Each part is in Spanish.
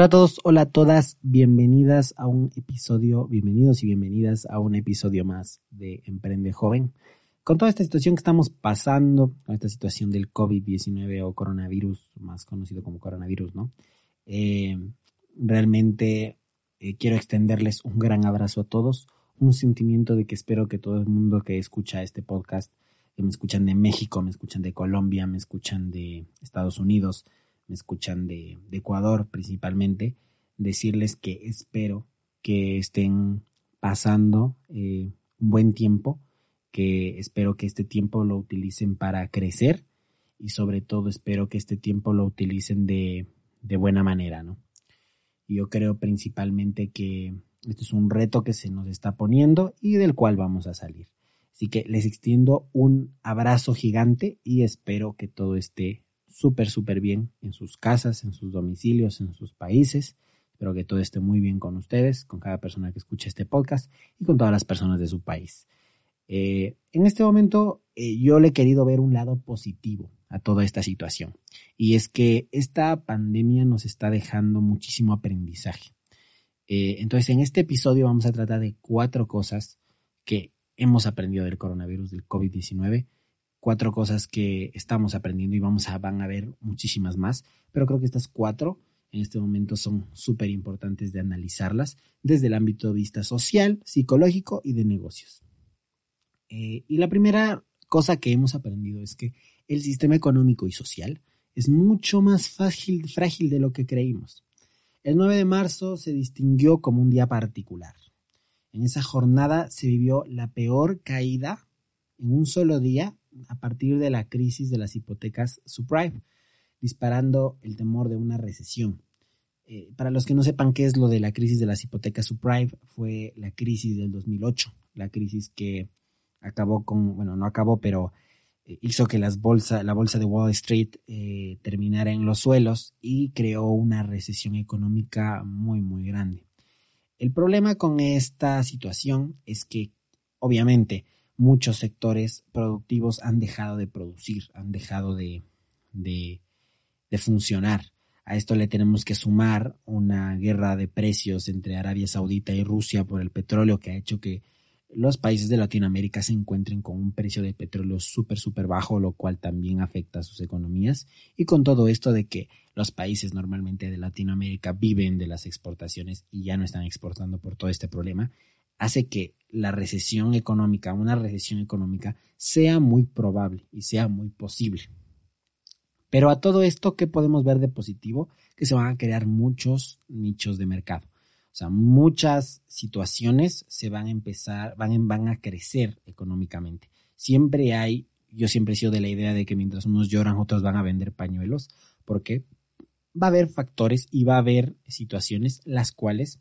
Hola a todos, hola a todas, bienvenidas a un episodio, bienvenidos y bienvenidas a un episodio más de Emprende Joven. Con toda esta situación que estamos pasando, con esta situación del COVID-19 o coronavirus, más conocido como coronavirus, ¿no? Eh, realmente eh, quiero extenderles un gran abrazo a todos, un sentimiento de que espero que todo el mundo que escucha este podcast, que me escuchan de México, me escuchan de Colombia, me escuchan de Estados Unidos, me escuchan de, Ecuador principalmente, decirles que espero que estén pasando eh, un buen tiempo, que espero que este tiempo lo utilicen para crecer y sobre todo espero que este tiempo lo utilicen de, de buena manera, ¿no? Yo creo principalmente que esto es un reto que se nos está poniendo y del cual vamos a salir. Así que les extiendo un abrazo gigante y espero que todo esté súper, súper bien en sus casas, en sus domicilios, en sus países. Espero que todo esté muy bien con ustedes, con cada persona que escuche este podcast y con todas las personas de su país. Eh, en este momento eh, yo le he querido ver un lado positivo a toda esta situación y es que esta pandemia nos está dejando muchísimo aprendizaje. Eh, entonces en este episodio vamos a tratar de cuatro cosas que hemos aprendido del coronavirus, del COVID-19 cuatro cosas que estamos aprendiendo y vamos a, van a ver muchísimas más, pero creo que estas cuatro en este momento son súper importantes de analizarlas desde el ámbito de vista social, psicológico y de negocios. Eh, y la primera cosa que hemos aprendido es que el sistema económico y social es mucho más frágil, de lo que creímos. El 9 de marzo se distinguió como un día particular. En esa jornada se vivió la peor caída en un solo día a partir de la crisis de las hipotecas subprime, disparando el temor de una recesión. Eh, para los que no sepan qué es lo de la crisis de las hipotecas subprime, fue la crisis del 2008, la crisis que acabó con, bueno, no acabó, pero eh, hizo que las bolsa, la bolsa de Wall Street eh, terminara en los suelos y creó una recesión económica muy, muy grande. El problema con esta situación es que, obviamente, muchos sectores productivos han dejado de producir, han dejado de, de, funcionar. A esto le tenemos que sumar una guerra de precios entre Arabia Saudita y Rusia por el petróleo que ha hecho que los países de Latinoamérica se encuentren con un precio de petróleo súper, súper bajo, lo cual también afecta a sus economías. Y con todo esto de que los países normalmente de Latinoamérica viven de las exportaciones y ya no están exportando por todo este problema, hace que la recesión económica, una recesión económica, sea muy probable y sea muy posible. Pero a todo esto, ¿qué podemos ver de positivo? Que se van a crear muchos nichos de mercado. O sea, muchas situaciones se van a empezar, van, van a crecer económicamente. Siempre hay, yo siempre he sido de la idea de que mientras unos lloran, otros van a vender pañuelos, porque va a haber factores y va a haber situaciones las cuales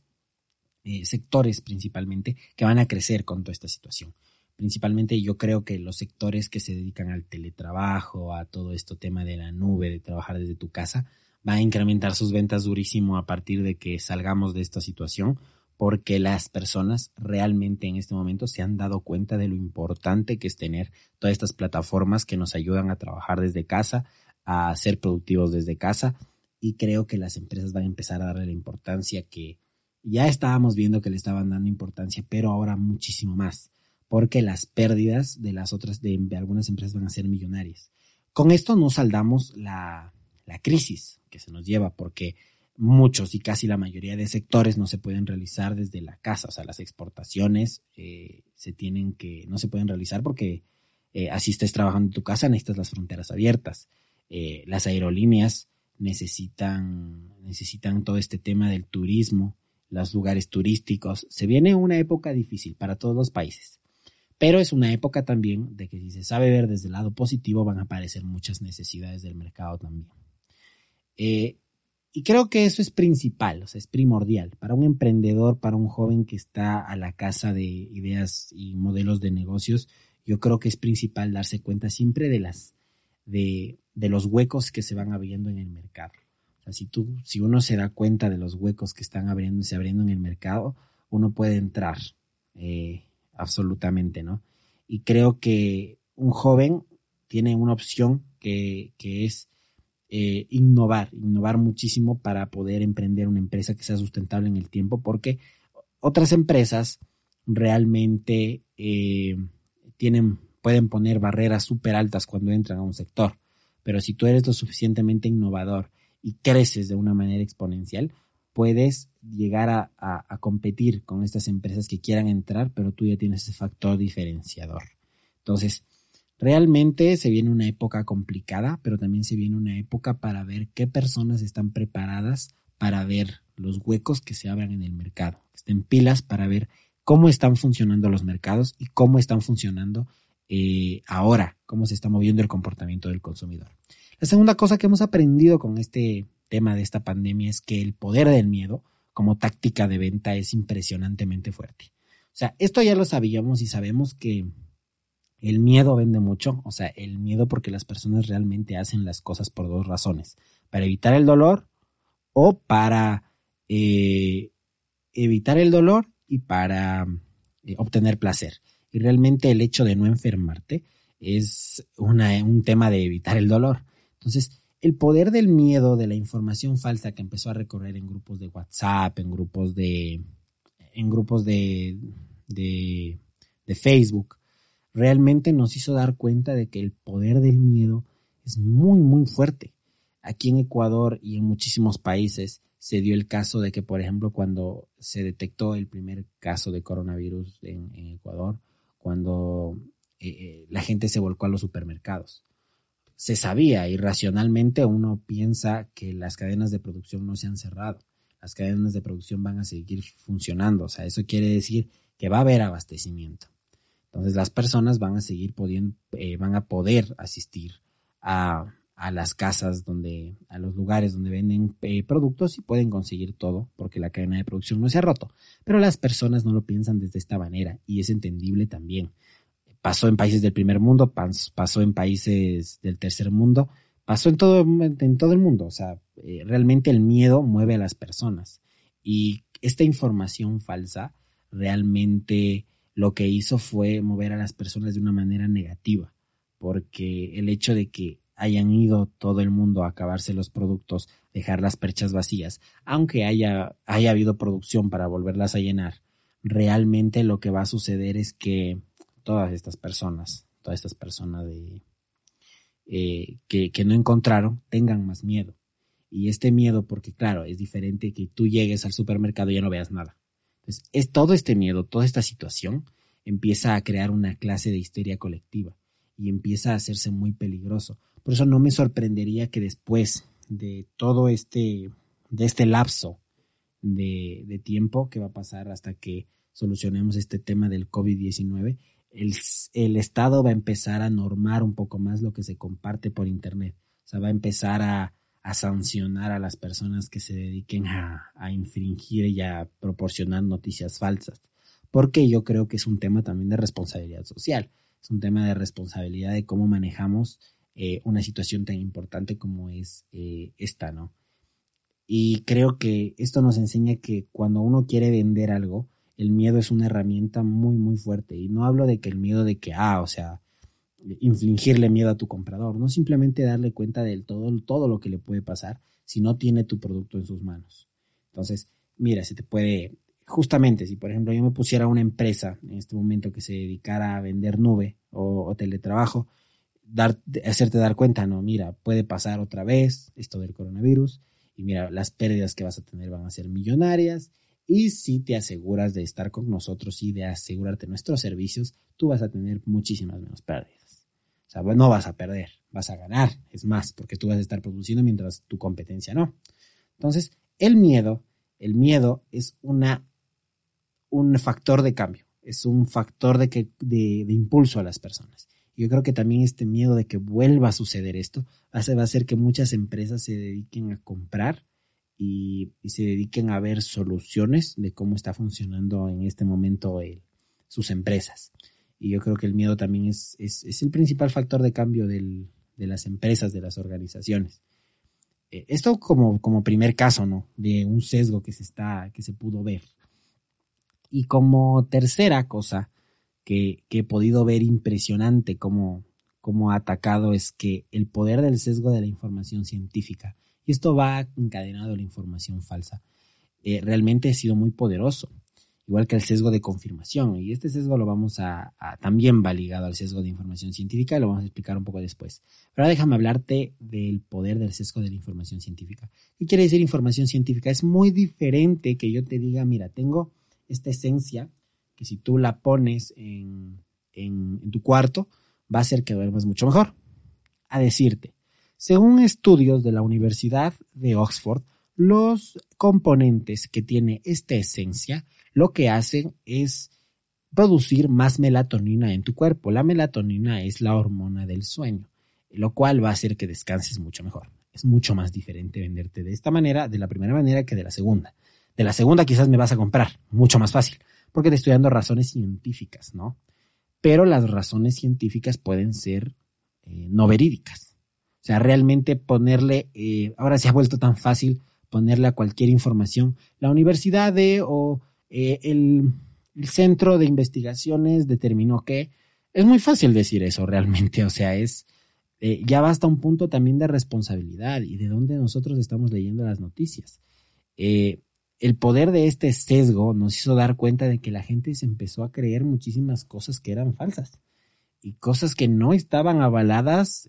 eh, sectores principalmente que van a crecer con toda esta situación. Principalmente yo creo que los sectores que se dedican al teletrabajo, a todo esto tema de la nube, de trabajar desde tu casa, va a incrementar sus ventas durísimo a partir de que salgamos de esta situación, porque las personas realmente en este momento se han dado cuenta de lo importante que es tener todas estas plataformas que nos ayudan a trabajar desde casa, a ser productivos desde casa, y creo que las empresas van a empezar a darle la importancia que, ya estábamos viendo que le estaban dando importancia, pero ahora muchísimo más, porque las pérdidas de las otras, de, algunas empresas van a ser millonarias. Con esto no saldamos la, crisis que se nos lleva, porque muchos y casi la mayoría de sectores no se pueden realizar desde la casa, o sea, las exportaciones eh, se tienen que, no se pueden realizar porque eh, así estés trabajando en tu casa, necesitas las fronteras abiertas. Eh, las aerolíneas necesitan, necesitan todo este tema del turismo, los lugares turísticos. Se viene una época difícil para todos los países, pero es una época también de que si se sabe ver desde el lado positivo van a aparecer muchas necesidades del mercado también. Eh, y creo que eso es principal, o sea, es primordial para un emprendedor, para un joven que está a la casa de ideas y modelos de negocios. Yo creo que es principal darse cuenta siempre de las de, de los huecos que se van abriendo en el mercado si tú, si uno se da cuenta de los huecos que están abriéndose, abriendo en el mercado, uno puede entrar eh, absolutamente, ¿no? Y creo que un joven tiene una opción que, es eh, innovar, innovar muchísimo para poder emprender una empresa que sea sustentable en el tiempo, porque otras empresas realmente eh, tienen, pueden poner barreras súper altas cuando entran a un sector. Pero si tú eres lo suficientemente innovador y creces de una manera exponencial, puedes llegar a, competir con estas empresas que quieran entrar, pero tú ya tienes ese factor diferenciador. Entonces, realmente se viene una época complicada, pero también se viene una época para ver qué personas están preparadas para ver los huecos que se abran en el mercado, estén pilas para ver cómo están funcionando los mercados y cómo están funcionando eh, ahora, cómo se está moviendo el comportamiento del consumidor. La segunda cosa que hemos aprendido con este tema de esta pandemia es que el poder del miedo como táctica de venta es impresionantemente fuerte. O sea, esto ya lo sabíamos y sabemos que el miedo vende mucho, o sea, el miedo porque las personas realmente hacen las cosas por dos razones, para evitar el dolor o para eh, evitar el dolor y para eh, obtener placer. Y realmente el hecho de no enfermarte es un tema de evitar el dolor. Entonces, el poder del miedo, de la información falsa que empezó a recorrer en grupos de WhatsApp, en grupos de, en grupos de, de, de Facebook, realmente nos hizo dar cuenta de que el poder del miedo es muy, muy fuerte. Aquí en Ecuador y en muchísimos países se dio el caso de que, por ejemplo, cuando se detectó el primer caso de coronavirus en, Ecuador, cuando eh, eh, la gente se volcó a los supermercados. Se sabía, irracionalmente uno piensa que las cadenas de producción no se han cerrado, las cadenas de producción van a seguir funcionando, o sea, eso quiere decir que va a haber abastecimiento. Entonces las personas van a seguir pudiendo, eh, van a poder asistir a, a las casas donde, a los lugares donde venden eh, productos y pueden conseguir todo porque la cadena de producción no se ha roto. Pero las personas no lo piensan desde esta manera y es entendible también. Pasó en países del primer mundo, pasó en países del tercer mundo, pasó en todo, en todo el mundo. O sea, eh, realmente el miedo mueve a las personas y esta información falsa realmente lo que hizo fue mover a las personas de una manera negativa porque el hecho de que hayan ido todo el mundo a acabarse los productos, dejar las perchas vacías, aunque haya, haya habido producción para volverlas a llenar, realmente lo que va a suceder es que todas estas personas, todas estas personas de, eh, que, que no encontraron, tengan más miedo. Y este miedo, porque claro, es diferente que tú llegues al supermercado y ya no veas nada. Entonces, es todo este miedo, toda esta situación empieza a crear una clase de histeria colectiva y empieza a hacerse muy peligroso. Por eso no me sorprendería que después de todo este, de este lapso de, de tiempo que va a pasar hasta que solucionemos este tema del COVID-19, el, el, Estado va a empezar a normar un poco más lo que se comparte por Internet. O sea, va a empezar a, a sancionar a las personas que se dediquen a, a, infringir y a proporcionar noticias falsas. Porque yo creo que es un tema también de responsabilidad social. Es un tema de responsabilidad de cómo manejamos eh, una situación tan importante como es eh, esta, ¿no? Y creo que esto nos enseña que cuando uno quiere vender algo, el miedo es una herramienta muy, muy fuerte. Y no hablo de que el miedo de que, ah, o sea, infligirle miedo a tu comprador, no simplemente darle cuenta de todo, todo lo que le puede pasar si no tiene tu producto en sus manos. Entonces, mira, se te puede, justamente, si por ejemplo yo me pusiera una empresa en este momento que se dedicara a vender nube o, o teletrabajo, dar, hacerte dar cuenta, no, mira, puede pasar otra vez esto del coronavirus y mira, las pérdidas que vas a tener van a ser millonarias y si te aseguras de estar con nosotros y de asegurarte nuestros servicios, tú vas a tener muchísimas menos pérdidas. O sea, no vas a perder, vas a ganar, es más, porque tú vas a estar produciendo mientras tu competencia no. Entonces, el miedo, el miedo es una, un factor de cambio, es un factor de, que, de, de impulso a las personas. Yo creo que también este miedo de que vuelva a suceder esto hace, va a hacer que muchas empresas se dediquen a comprar y, se dediquen a ver soluciones de cómo está funcionando en este momento sus empresas. Y yo creo que el miedo también es, es, el principal factor de cambio de las empresas, de las organizaciones. Eh, esto como, como primer caso, ¿no? De un sesgo que se está, que se pudo ver. Y como tercera cosa, que, he podido ver impresionante cómo, cómo ha atacado es que el poder del sesgo de la información científica, y esto va encadenado a la información falsa, eh, realmente ha sido muy poderoso, igual que el sesgo de confirmación. Y este sesgo lo vamos a, también va ligado al sesgo de información científica y lo vamos a explicar un poco después. Pero ahora déjame hablarte del poder del sesgo de la información científica. ¿Qué quiere decir información científica? Es muy diferente que yo te diga, mira, tengo esta esencia que si tú la pones en, en tu cuarto, va a hacer que duermas mucho mejor. A decirte, según estudios de la Universidad de Oxford, los componentes que tiene esta esencia lo que hacen es producir más melatonina en tu cuerpo. La melatonina es la hormona del sueño, lo cual va a hacer que descanses mucho mejor. Es mucho más diferente venderte de esta manera, de la primera manera, que de la segunda. De la segunda quizás me vas a comprar, mucho más fácil, porque te estoy dando razones científicas, ¿no? Pero las razones científicas pueden ser eh, no verídicas. O sea, realmente ponerle, eh, ahora se ha vuelto tan fácil ponerle a cualquier información, la universidad de o eh, el, centro de investigaciones determinó que es muy fácil decir eso realmente, o sea, es eh, ya basta un punto también de responsabilidad y de dónde nosotros estamos leyendo las noticias. Eh, el poder de este sesgo nos hizo dar cuenta de que la gente se empezó a creer muchísimas cosas que eran falsas y cosas que no estaban avaladas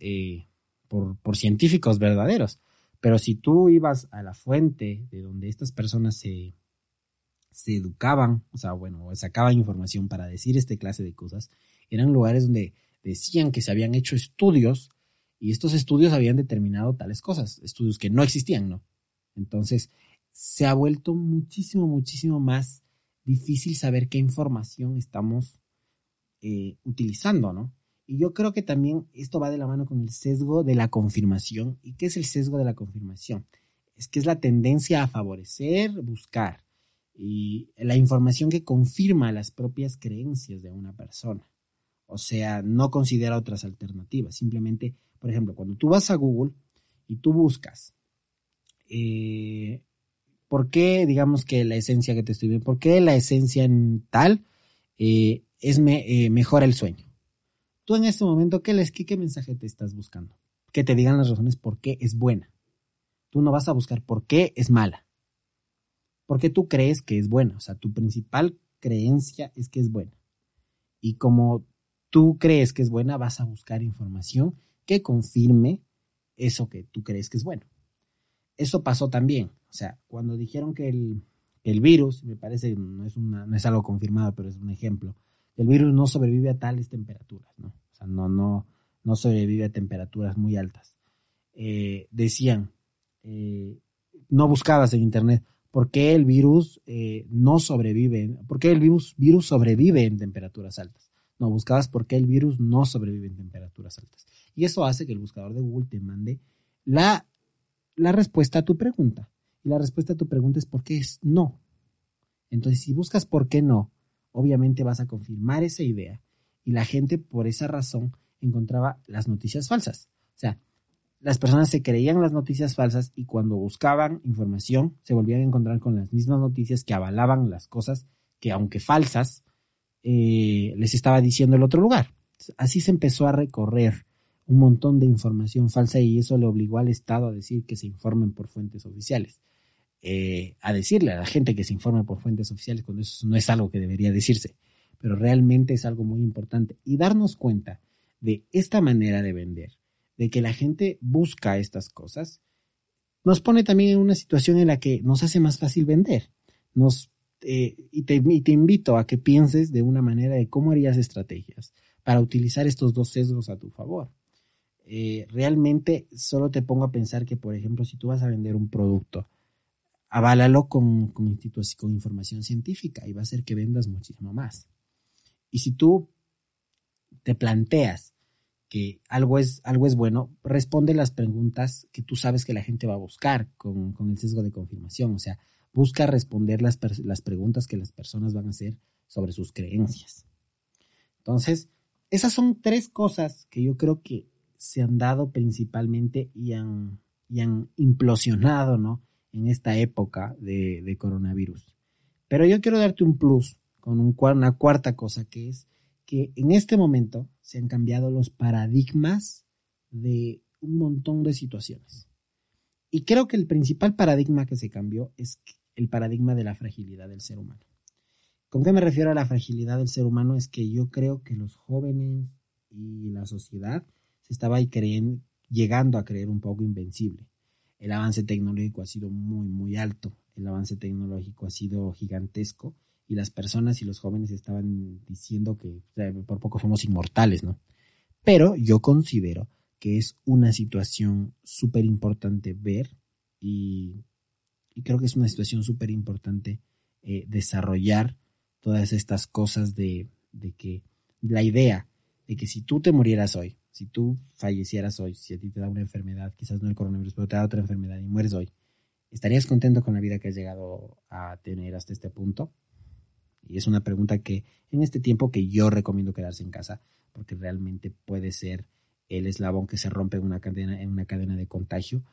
por, científicos verdaderos. Pero si tú ibas a la fuente de donde estas personas se, educaban, o sea, bueno, sacaban información para decir este clase de cosas, eran lugares donde decían que se habían hecho estudios y estos estudios habían determinado tales cosas, estudios que no existían, ¿no? Entonces, se ha vuelto muchísimo, muchísimo más difícil saber qué información estamos eh, utilizando, ¿no? Y yo creo que también esto va de la mano con el sesgo de la confirmación. ¿Y qué es el sesgo de la confirmación? Es que es la tendencia a favorecer, buscar y la información que confirma las propias creencias de una persona. O sea, no considera otras alternativas. Simplemente, por ejemplo, cuando tú vas a Google y tú buscas, eh, ¿por qué, digamos que la esencia que te estoy viendo, por qué la esencia en tal eh, es eh, mejora el sueño? Tú en este momento, ¿qué, les, qué mensaje te estás buscando? Que te digan las razones por qué es buena. Tú no vas a buscar por qué es mala porque tú crees que es buena, o sea, tu principal creencia es que es buena. Y como tú crees que es buena, vas a buscar información que confirme eso que tú crees que es bueno. Eso pasó también, o sea, cuando dijeron que el, virus, me parece, no es, una, no es algo confirmado, pero es un ejemplo, el virus no sobrevive a tales temperaturas, ¿no? No, no, no sobrevive a temperaturas muy altas. Eh, decían, eh, no buscabas en internet, por qué el virus eh, no sobrevive, por qué el virus, virus sobrevive en temperaturas altas. No, buscabas por qué el virus no sobrevive en temperaturas altas. Y eso hace que el buscador de Google te mande la, la respuesta a tu pregunta. Y la respuesta a tu pregunta es por qué es no. Entonces, si buscas por qué no, obviamente vas a confirmar esa idea. Y la gente, por esa razón, encontraba las noticias falsas. O sea, las personas se creían las noticias falsas y cuando buscaban información se volvían a encontrar con las mismas noticias que avalaban las cosas que, aunque falsas, eh, les estaba diciendo el otro lugar. Así se empezó a recorrer un montón de información falsa y eso le obligó al Estado a decir que se informen por fuentes oficiales. Eh, a decirle a la gente que se informe por fuentes oficiales cuando eso no es algo que debería decirse, pero realmente es algo muy importante. Y darnos cuenta de esta manera de vender de que la gente busca estas cosas, nos pone también en una situación en la que nos hace más fácil vender. Nos, eh, y, te, invito a que pienses de una manera de cómo harías estrategias para utilizar estos dos sesgos a tu favor. Eh, realmente solo te pongo a pensar que, por ejemplo, si tú vas a vender un producto, aválalo con, con, con información científica y va a hacer que vendas muchísimo más. Y si tú te planteas que algo es, algo es bueno, responde las preguntas que tú sabes que la gente va a buscar con, el sesgo de confirmación. O sea, busca responder las, las preguntas que las personas van a hacer sobre sus creencias. Entonces, esas son tres cosas que yo creo que se han dado principalmente y han, y han implosionado, ¿no? En esta época de, de coronavirus. Pero yo quiero darte un plus con un, una cuarta cosa que es que en este momento se han cambiado los paradigmas de un montón de situaciones. Y creo que el principal paradigma que se cambió es el paradigma de la fragilidad del ser humano. ¿Con qué me refiero a la fragilidad del ser humano? Es que yo creo que los jóvenes y la sociedad se estaba ahí creyendo, llegando a creer un poco invencible. El avance tecnológico ha sido muy, muy alto. El avance tecnológico ha sido gigantesco y las personas y los jóvenes estaban diciendo que por poco somos inmortales, ¿no? Pero yo considero que es una situación súper importante ver y, creo que es una situación súper importante eh, desarrollar todas estas cosas de, de que la idea de que si tú te murieras hoy, si tú fallecieras hoy, si a ti te da una enfermedad, quizás no el coronavirus, pero te da otra enfermedad y mueres hoy, ¿estarías contento con la vida que has llegado a tener hasta este punto? Y es una pregunta que en este tiempo que yo recomiendo quedarse en casa, porque realmente puede ser el eslabón que se rompe en una cadena, en una cadena de contagio.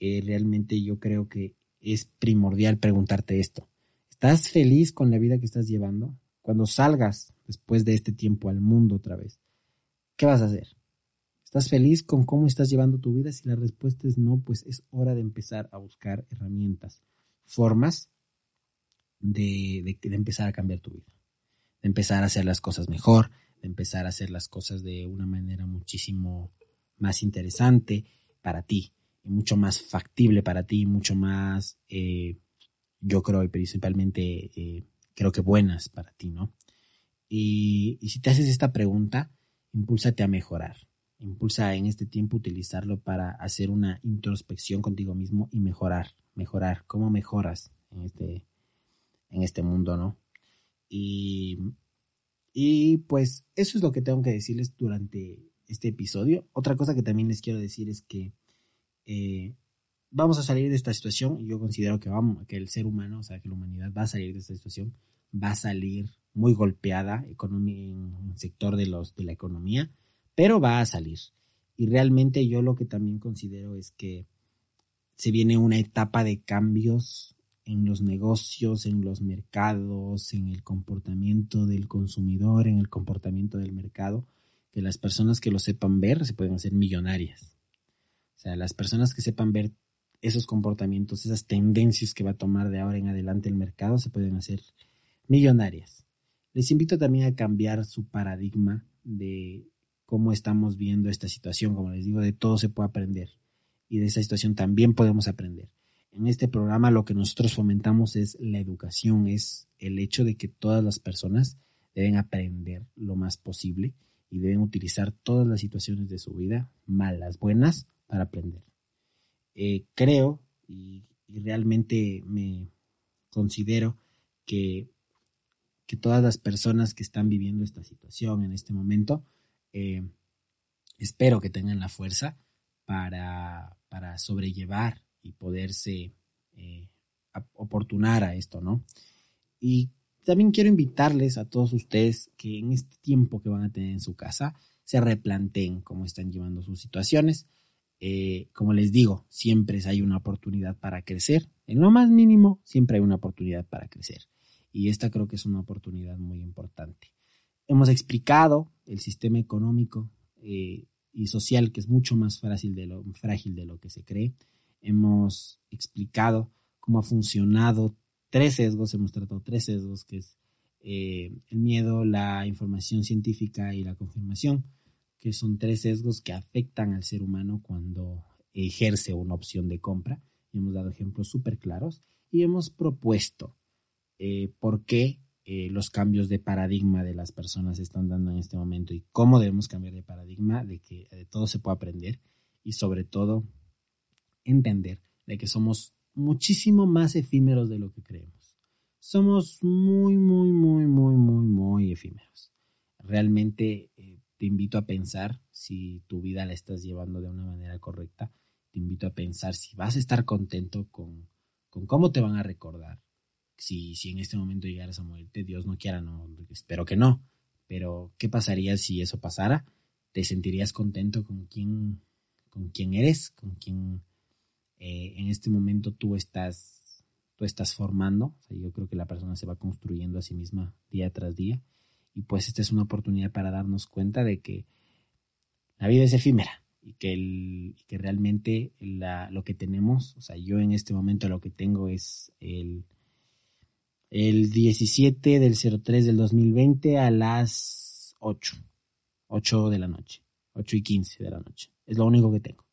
Eh, realmente yo creo que es primordial preguntarte esto. ¿Estás feliz con la vida que estás llevando? Cuando salgas después de este tiempo al mundo otra vez, ¿qué vas a hacer? ¿Estás feliz con cómo estás llevando tu vida? Si la respuesta es no, pues es hora de empezar a buscar herramientas, formas de, empezar a cambiar tu vida, de empezar a hacer las cosas mejor, de empezar a hacer las cosas de una manera muchísimo más interesante para ti, y mucho más factible para ti, mucho más, eh, yo creo, y principalmente eh, creo que buenas para ti, ¿no? Y, si te haces esta pregunta, impúlsate a mejorar. Impulsa en este tiempo utilizarlo para hacer una introspección contigo mismo y mejorar, mejorar. ¿Cómo mejoras en este, en este mundo, ¿no? Y, y pues eso es lo que tengo que decirles durante este episodio. Otra cosa que también les quiero decir es que eh, vamos a salir de esta situación. Yo considero que, vamos, que el ser humano, o sea, que la humanidad va a salir de esta situación, va a salir muy golpeada en el sector de, los, de la economía, pero va a salir. Y realmente yo lo que también considero es que se viene una etapa de cambios en los negocios, en los mercados, en el comportamiento del consumidor, en el comportamiento del mercado, que las personas que lo sepan ver se pueden hacer millonarias. O sea, las personas que sepan ver esos comportamientos, esas tendencias que va a tomar de ahora en adelante el mercado, se pueden hacer millonarias. Les invito también a cambiar su paradigma de cómo estamos viendo esta situación. Como les digo, de todo se puede aprender y de esa situación también podemos aprender en este programa lo que nosotros fomentamos es la educación, es el hecho de que todas las personas deben aprender lo más posible y deben utilizar todas las situaciones de su vida, malas, buenas, para aprender. Eh, creo y, realmente me considero que, que, todas las personas que están viviendo esta situación en este momento, eh, espero que tengan la fuerza para, para sobrellevar y poderse eh, oportunar a esto, ¿no? Y también quiero invitarles a todos ustedes que en este tiempo que van a tener en su casa se replanteen cómo están llevando sus situaciones. Eh, como les digo, siempre hay una oportunidad para crecer. En lo más mínimo, siempre hay una oportunidad para crecer. Y esta creo que es una oportunidad muy importante. Hemos explicado el sistema económico eh, y social que es mucho más de lo, frágil de lo que se cree hemos explicado cómo ha funcionado tres sesgos, hemos tratado tres sesgos, que es eh, el miedo, la información científica y la confirmación, que son tres sesgos que afectan al ser humano cuando ejerce una opción de compra. Hemos dado ejemplos súper claros y hemos propuesto eh, por qué eh, los cambios de paradigma de las personas están dando en este momento y cómo debemos cambiar de paradigma, de que de todo se puede aprender y sobre todo entender de que somos muchísimo más efímeros de lo que creemos. Somos muy, muy, muy, muy, muy, muy efímeros. Realmente eh, te invito a pensar si tu vida la estás llevando de una manera correcta. Te invito a pensar si vas a estar contento con, con cómo te van a recordar. Si, si en este momento llegaras a morirte, Dios no quiera, no, espero que no. Pero, ¿qué pasaría si eso pasara? ¿Te sentirías contento con quién, con quién eres, con quién eh, en este momento tú estás, tú estás formando. yo creo que la persona se va construyendo a sí misma día tras día. Y pues esta es una oportunidad para darnos cuenta de que la vida es efímera y que, el, que realmente lo que tenemos, o sea, yo en este momento lo que tengo es el, el 17 del 03 del 2020 a las 8, 8 de la noche, 8 y 15 de la noche. Es lo único que tengo.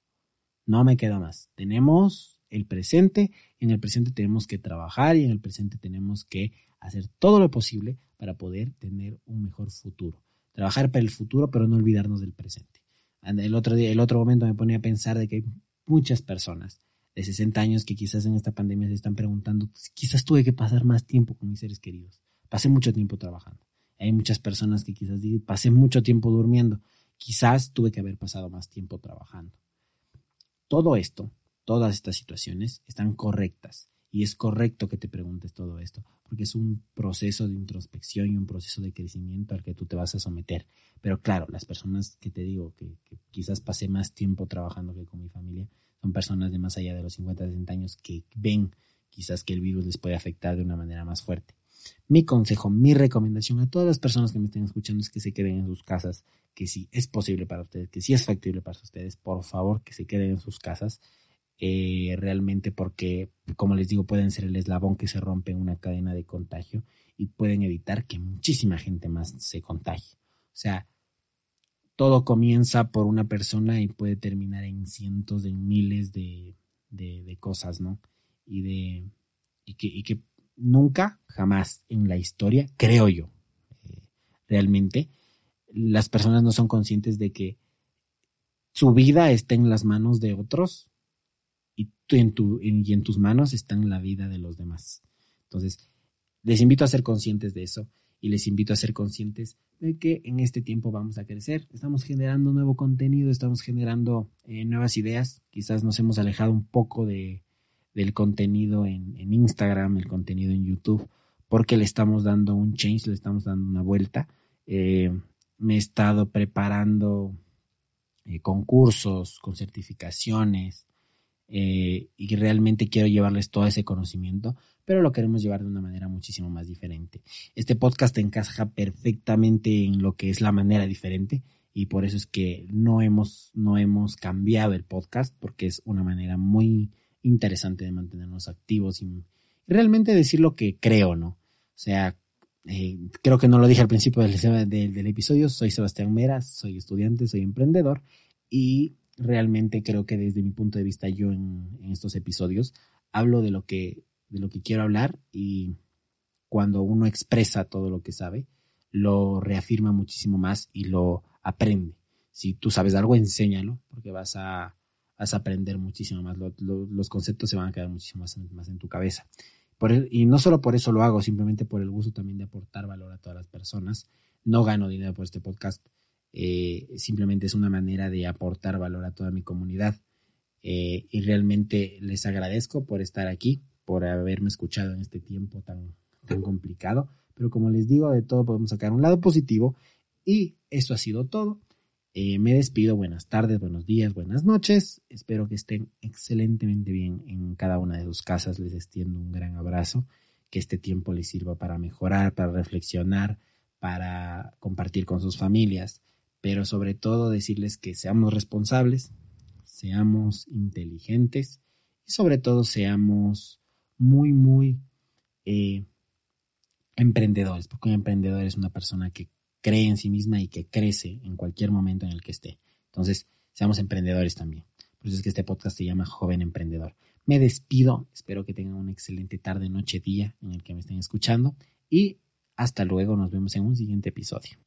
No me queda más. Tenemos el presente, en el presente tenemos que trabajar y en el presente tenemos que hacer todo lo posible para poder tener un mejor futuro. Trabajar para el futuro, pero no olvidarnos del presente. El otro día, el otro momento me ponía a pensar de que hay muchas personas de 60 años que quizás en esta pandemia se están preguntando, pues, quizás tuve que pasar más tiempo con mis seres queridos. Pasé mucho tiempo trabajando. Hay muchas personas que quizás pasé mucho tiempo durmiendo. Quizás tuve que haber pasado más tiempo trabajando. Todo esto, todas estas situaciones están correctas y es correcto que te preguntes todo esto, porque es un proceso de introspección y un proceso de crecimiento al que tú te vas a someter. Pero claro, las personas que te digo que, quizás pasé más tiempo trabajando que con mi familia, son personas de más allá de los 50, 60 años que ven quizás que el virus les puede afectar de una manera más fuerte. Mi consejo, mi recomendación a todas las personas que me estén escuchando es que se queden en sus casas, que si es posible para ustedes, que si es factible para ustedes, por favor que se queden en sus casas eh, realmente porque, como les digo, pueden ser el eslabón que se rompe en una cadena de contagio y pueden evitar que muchísima gente más se contagie. O sea, todo comienza por una persona y puede terminar en cientos de miles de, de, cosas, ¿no? Y de y que, nunca, jamás en la historia, creo yo, eh, realmente, las personas no son conscientes de que su vida está en las manos de otros y, en tus manos está la vida de los demás. Entonces, les invito a ser conscientes de eso y les invito a ser conscientes de que en este tiempo vamos a crecer. Estamos generando nuevo contenido, estamos generando eh, nuevas ideas. Quizás nos hemos alejado un poco de, del contenido en, Instagram, el contenido en YouTube, porque le estamos dando un change, le estamos dando una vuelta. Eh, me he estado preparando eh, concursos con certificaciones, eh, y realmente quiero llevarles todo ese conocimiento, pero lo queremos llevar de una manera muchísimo más diferente. Este podcast encaja perfectamente en lo que es la manera diferente y por eso es que no hemos, no hemos cambiado el podcast porque es una manera muy interesante de mantenernos activos y realmente decir lo que creo, ¿no? O sea, eh, creo que no lo dije al principio del, episodio, soy Sebastián Meras, soy estudiante, soy emprendedor y realmente creo que desde mi punto de vista yo en, estos episodios hablo de lo que de lo que quiero hablar y cuando uno expresa todo lo que sabe lo reafirma muchísimo más y lo aprende si tú sabes algo enséñalo porque vas a vas a aprender muchísimo más los conceptos se van a quedar muchísimo más en, tu cabeza y no solo por eso lo hago simplemente por el gusto también de aportar valor a todas las personas no gano dinero por este podcast eh, simplemente es una manera de aportar valor a toda mi comunidad. Eh, y realmente les agradezco por estar aquí, por haberme escuchado en este tiempo tan, tan complicado. Pero como les digo, de todo podemos sacar un lado positivo. Y esto ha sido todo. Eh, me despido. Buenas tardes, buenos días, buenas noches. Espero que estén excelentemente bien en cada una de sus casas. Les extiendo un gran abrazo. Que este tiempo les sirva para mejorar, para reflexionar, para compartir con sus familias pero sobre todo decirles que seamos responsables, seamos inteligentes y sobre todo seamos muy, muy eh, emprendedores, porque un emprendedor es una persona que cree en sí misma y que crece en cualquier momento en el que esté. Entonces, seamos emprendedores también. Por eso es que este podcast se llama Joven Emprendedor. Me despido, espero que tengan una excelente tarde, noche, día en el que me estén escuchando y hasta luego, nos vemos en un siguiente episodio.